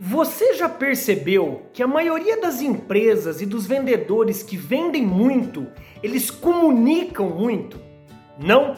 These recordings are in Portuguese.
Você já percebeu que a maioria das empresas e dos vendedores que vendem muito, eles comunicam muito? Não?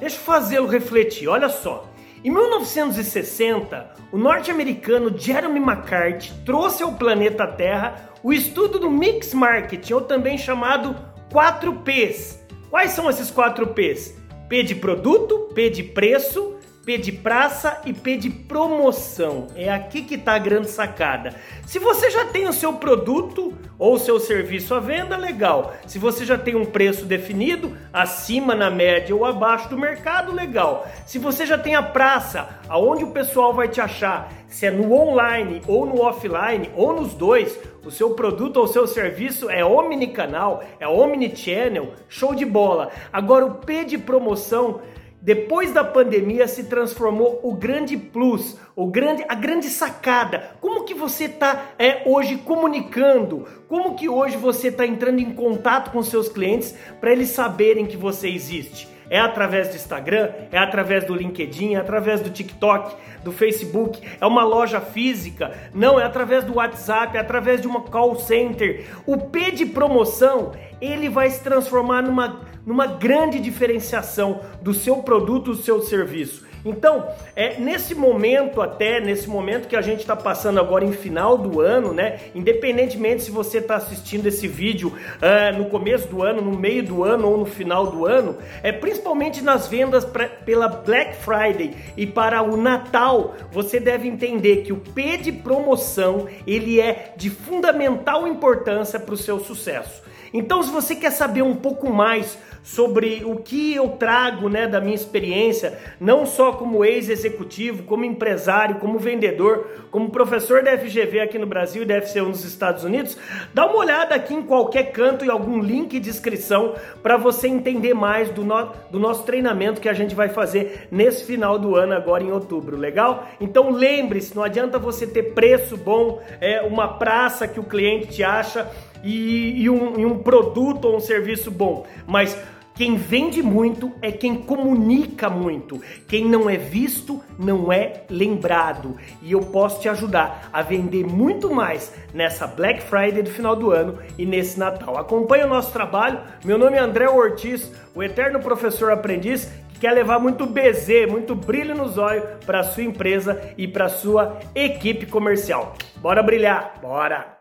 Deixa eu fazê-lo refletir, olha só. Em 1960, o norte-americano Jeremy McCarthy trouxe ao planeta Terra o estudo do Mix Marketing, ou também chamado 4Ps. Quais são esses 4Ps? P de produto, P de preço, P de praça e P de promoção. É aqui que está a grande sacada. Se você já tem o seu produto ou o seu serviço à venda, legal. Se você já tem um preço definido, acima, na média ou abaixo do mercado, legal. Se você já tem a praça, aonde o pessoal vai te achar, se é no online ou no offline ou nos dois, o seu produto ou seu serviço é omnicanal, é omnichannel, show de bola. Agora o P de promoção depois da pandemia se transformou o grande plus, o grande, a grande sacada. Como que você está é, hoje comunicando? Como que hoje você está entrando em contato com seus clientes para eles saberem que você existe? É através do Instagram, é através do LinkedIn, é através do TikTok, do Facebook, é uma loja física, não, é através do WhatsApp, é através de uma call center. O P de promoção, ele vai se transformar numa, numa grande diferenciação do seu produto, do seu serviço. Então, é nesse momento até, nesse momento que a gente está passando agora em final do ano, né? Independentemente se você está assistindo esse vídeo uh, no começo do ano, no meio do ano ou no final do ano, é principalmente nas vendas pra, pela Black Friday e para o Natal, você deve entender que o P de promoção ele é de fundamental importância para o seu sucesso. Então, se você quer saber um pouco mais sobre o que eu trago né, da minha experiência, não só como ex-executivo, como empresário, como vendedor, como professor da FGV aqui no Brasil e da FCU nos Estados Unidos, dá uma olhada aqui em qualquer canto e algum link de inscrição para você entender mais do, no, do nosso treinamento que a gente vai fazer nesse final do ano, agora em outubro, legal? Então lembre-se, não adianta você ter preço bom, é uma praça que o cliente te acha e, e, um, e um produto ou um serviço bom, mas quem vende muito é quem comunica muito. Quem não é visto não é lembrado. E eu posso te ajudar a vender muito mais nessa Black Friday do final do ano e nesse Natal. Acompanhe o nosso trabalho. Meu nome é André Ortiz, o eterno professor aprendiz que quer levar muito BZ, muito brilho nos olhos para sua empresa e para sua equipe comercial. Bora brilhar, bora!